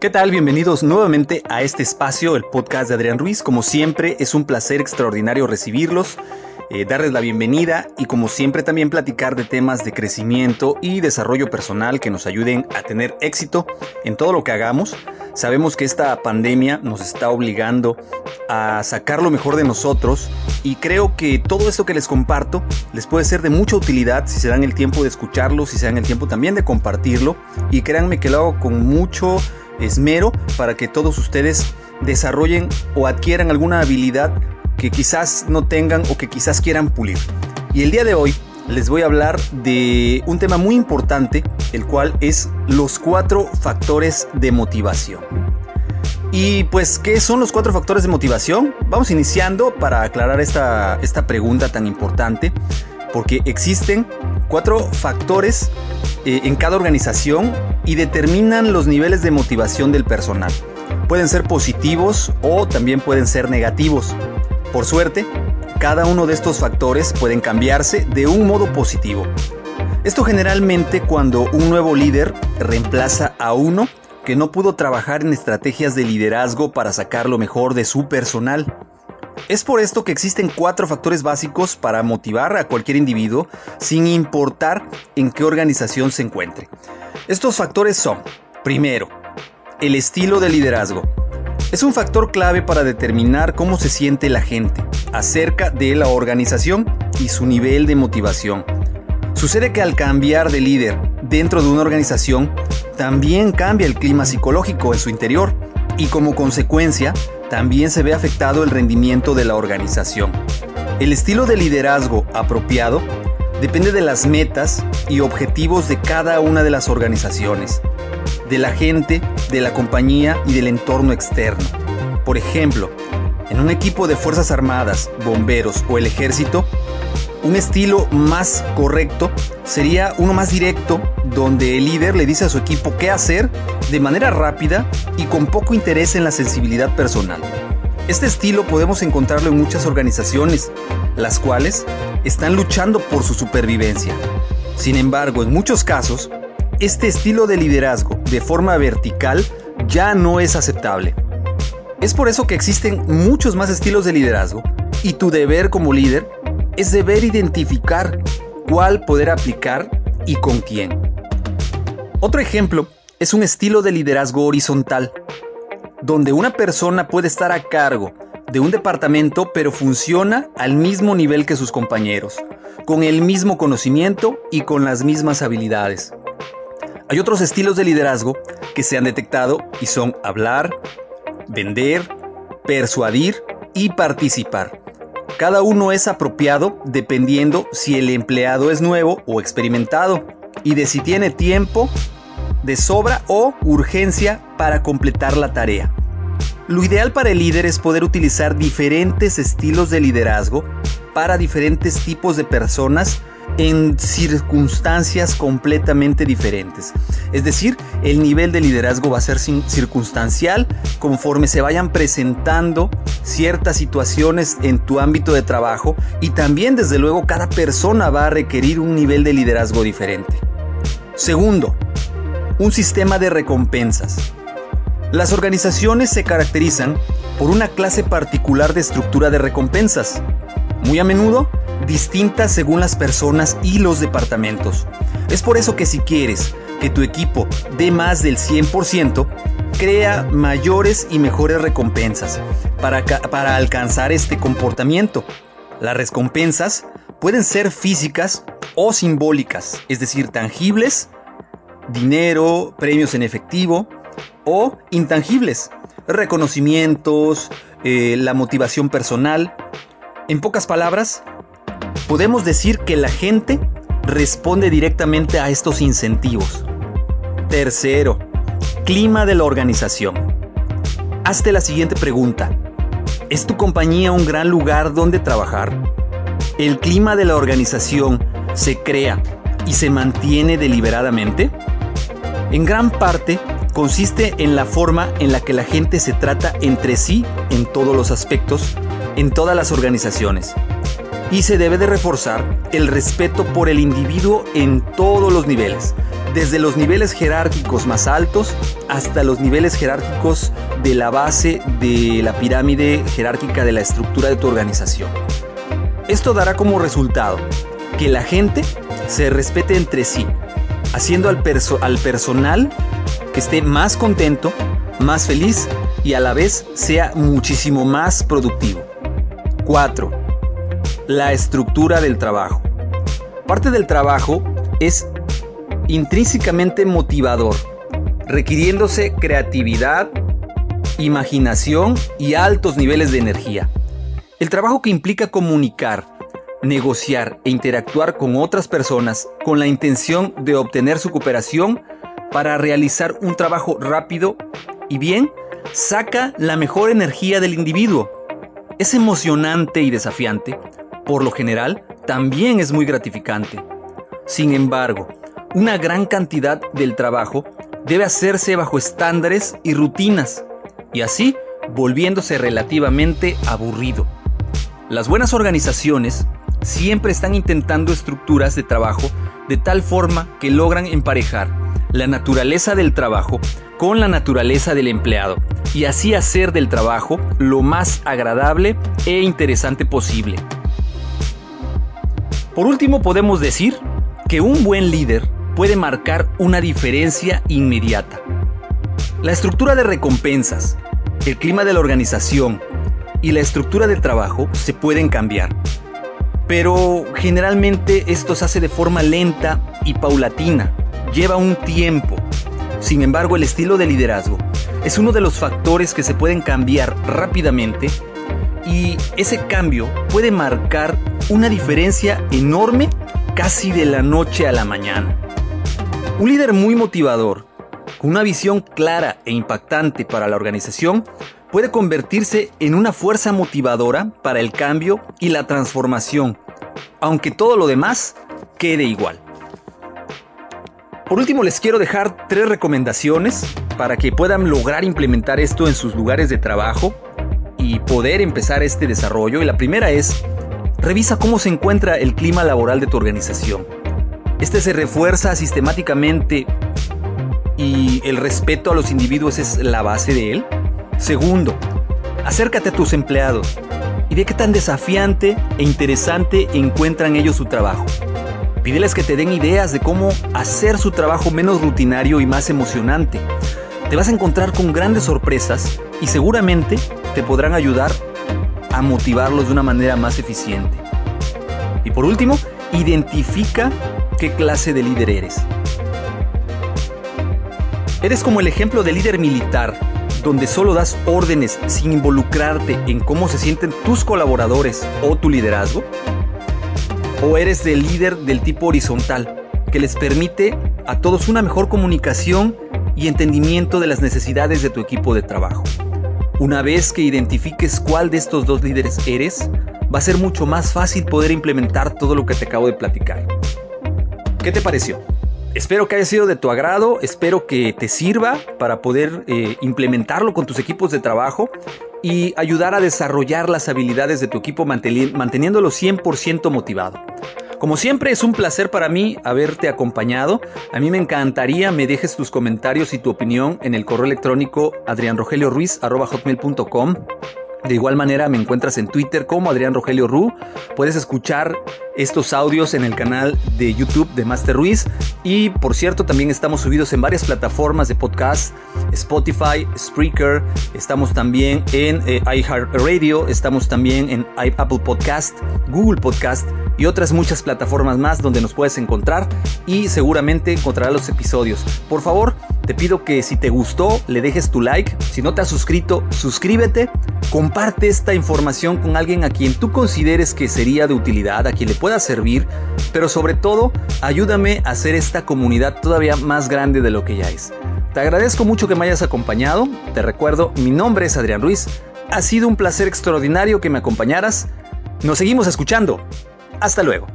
¿Qué tal? Bienvenidos nuevamente a este espacio, el podcast de Adrián Ruiz. Como siempre, es un placer extraordinario recibirlos, eh, darles la bienvenida y como siempre también platicar de temas de crecimiento y desarrollo personal que nos ayuden a tener éxito en todo lo que hagamos. Sabemos que esta pandemia nos está obligando a sacar lo mejor de nosotros y creo que todo esto que les comparto les puede ser de mucha utilidad si se dan el tiempo de escucharlo, si se dan el tiempo también de compartirlo y créanme que lo hago con mucho esmero para que todos ustedes desarrollen o adquieran alguna habilidad que quizás no tengan o que quizás quieran pulir. Y el día de hoy les voy a hablar de un tema muy importante, el cual es los cuatro factores de motivación. Y pues, ¿qué son los cuatro factores de motivación? Vamos iniciando para aclarar esta, esta pregunta tan importante, porque existen cuatro factores eh, en cada organización y determinan los niveles de motivación del personal. Pueden ser positivos o también pueden ser negativos. Por suerte, cada uno de estos factores pueden cambiarse de un modo positivo. Esto generalmente cuando un nuevo líder reemplaza a uno que no pudo trabajar en estrategias de liderazgo para sacar lo mejor de su personal. Es por esto que existen cuatro factores básicos para motivar a cualquier individuo sin importar en qué organización se encuentre. Estos factores son, primero, el estilo de liderazgo. Es un factor clave para determinar cómo se siente la gente acerca de la organización y su nivel de motivación. Sucede que al cambiar de líder dentro de una organización, también cambia el clima psicológico en su interior y como consecuencia también se ve afectado el rendimiento de la organización. El estilo de liderazgo apropiado depende de las metas y objetivos de cada una de las organizaciones, de la gente, de la compañía y del entorno externo. Por ejemplo, en un equipo de Fuerzas Armadas, bomberos o el ejército, un estilo más correcto sería uno más directo, donde el líder le dice a su equipo qué hacer de manera rápida y con poco interés en la sensibilidad personal. Este estilo podemos encontrarlo en muchas organizaciones, las cuales están luchando por su supervivencia. Sin embargo, en muchos casos, este estilo de liderazgo de forma vertical ya no es aceptable. Es por eso que existen muchos más estilos de liderazgo y tu deber como líder es deber identificar cuál poder aplicar y con quién. Otro ejemplo es un estilo de liderazgo horizontal, donde una persona puede estar a cargo de un departamento pero funciona al mismo nivel que sus compañeros, con el mismo conocimiento y con las mismas habilidades. Hay otros estilos de liderazgo que se han detectado y son hablar, vender, persuadir y participar. Cada uno es apropiado dependiendo si el empleado es nuevo o experimentado y de si tiene tiempo de sobra o urgencia para completar la tarea. Lo ideal para el líder es poder utilizar diferentes estilos de liderazgo para diferentes tipos de personas en circunstancias completamente diferentes. Es decir, el nivel de liderazgo va a ser circunstancial conforme se vayan presentando ciertas situaciones en tu ámbito de trabajo y también desde luego cada persona va a requerir un nivel de liderazgo diferente. Segundo, un sistema de recompensas. Las organizaciones se caracterizan por una clase particular de estructura de recompensas. Muy a menudo distintas según las personas y los departamentos. Es por eso que si quieres que tu equipo dé más del 100%, crea mayores y mejores recompensas para, para alcanzar este comportamiento. Las recompensas pueden ser físicas o simbólicas, es decir, tangibles, dinero, premios en efectivo, o intangibles, reconocimientos, eh, la motivación personal. En pocas palabras, Podemos decir que la gente responde directamente a estos incentivos. Tercero, clima de la organización. Hazte la siguiente pregunta. ¿Es tu compañía un gran lugar donde trabajar? ¿El clima de la organización se crea y se mantiene deliberadamente? En gran parte consiste en la forma en la que la gente se trata entre sí en todos los aspectos, en todas las organizaciones y se debe de reforzar el respeto por el individuo en todos los niveles, desde los niveles jerárquicos más altos hasta los niveles jerárquicos de la base de la pirámide jerárquica de la estructura de tu organización. Esto dará como resultado que la gente se respete entre sí, haciendo al, al personal que esté más contento, más feliz y a la vez sea muchísimo más productivo. 4. La estructura del trabajo. Parte del trabajo es intrínsecamente motivador, requiriéndose creatividad, imaginación y altos niveles de energía. El trabajo que implica comunicar, negociar e interactuar con otras personas con la intención de obtener su cooperación para realizar un trabajo rápido y bien, saca la mejor energía del individuo. Es emocionante y desafiante. Por lo general, también es muy gratificante. Sin embargo, una gran cantidad del trabajo debe hacerse bajo estándares y rutinas, y así volviéndose relativamente aburrido. Las buenas organizaciones siempre están intentando estructuras de trabajo de tal forma que logran emparejar la naturaleza del trabajo con la naturaleza del empleado y así hacer del trabajo lo más agradable e interesante posible. Por último podemos decir que un buen líder puede marcar una diferencia inmediata. La estructura de recompensas, el clima de la organización y la estructura del trabajo se pueden cambiar, pero generalmente esto se hace de forma lenta y paulatina, lleva un tiempo. Sin embargo, el estilo de liderazgo es uno de los factores que se pueden cambiar rápidamente y ese cambio puede marcar una diferencia enorme casi de la noche a la mañana. Un líder muy motivador, con una visión clara e impactante para la organización, puede convertirse en una fuerza motivadora para el cambio y la transformación, aunque todo lo demás quede igual. Por último, les quiero dejar tres recomendaciones para que puedan lograr implementar esto en sus lugares de trabajo y poder empezar este desarrollo. Y la primera es, revisa cómo se encuentra el clima laboral de tu organización. Este se refuerza sistemáticamente y el respeto a los individuos es la base de él. Segundo, acércate a tus empleados y ve qué tan desafiante e interesante encuentran ellos su trabajo. Pídeles que te den ideas de cómo hacer su trabajo menos rutinario y más emocionante. Te vas a encontrar con grandes sorpresas y seguramente te podrán ayudar a motivarlos de una manera más eficiente. Y por último, identifica qué clase de líder eres. ¿Eres como el ejemplo de líder militar, donde solo das órdenes sin involucrarte en cómo se sienten tus colaboradores o tu liderazgo? ¿O eres el líder del tipo horizontal, que les permite a todos una mejor comunicación y entendimiento de las necesidades de tu equipo de trabajo? Una vez que identifiques cuál de estos dos líderes eres, va a ser mucho más fácil poder implementar todo lo que te acabo de platicar. ¿Qué te pareció? Espero que haya sido de tu agrado, espero que te sirva para poder eh, implementarlo con tus equipos de trabajo y ayudar a desarrollar las habilidades de tu equipo manteniéndolo 100% motivado. Como siempre es un placer para mí haberte acompañado. A mí me encantaría me dejes tus comentarios y tu opinión en el correo electrónico adrianrogelioruiz.com. De igual manera me encuentras en Twitter como Adrián Rogelio Ru. Puedes escuchar estos audios en el canal de YouTube de Master Ruiz. Y por cierto, también estamos subidos en varias plataformas de podcast, Spotify, Spreaker, estamos también en eh, iHeartRadio, estamos también en Apple Podcast, Google Podcast y otras muchas plataformas más donde nos puedes encontrar y seguramente encontrarás los episodios. Por favor, te pido que si te gustó, le dejes tu like. Si no te has suscrito, suscríbete. Comparte esta información con alguien a quien tú consideres que sería de utilidad, a quien le pueda servir, pero sobre todo, ayúdame a hacer esta comunidad todavía más grande de lo que ya es. Te agradezco mucho que me hayas acompañado. Te recuerdo, mi nombre es Adrián Ruiz. Ha sido un placer extraordinario que me acompañaras. Nos seguimos escuchando. Hasta luego.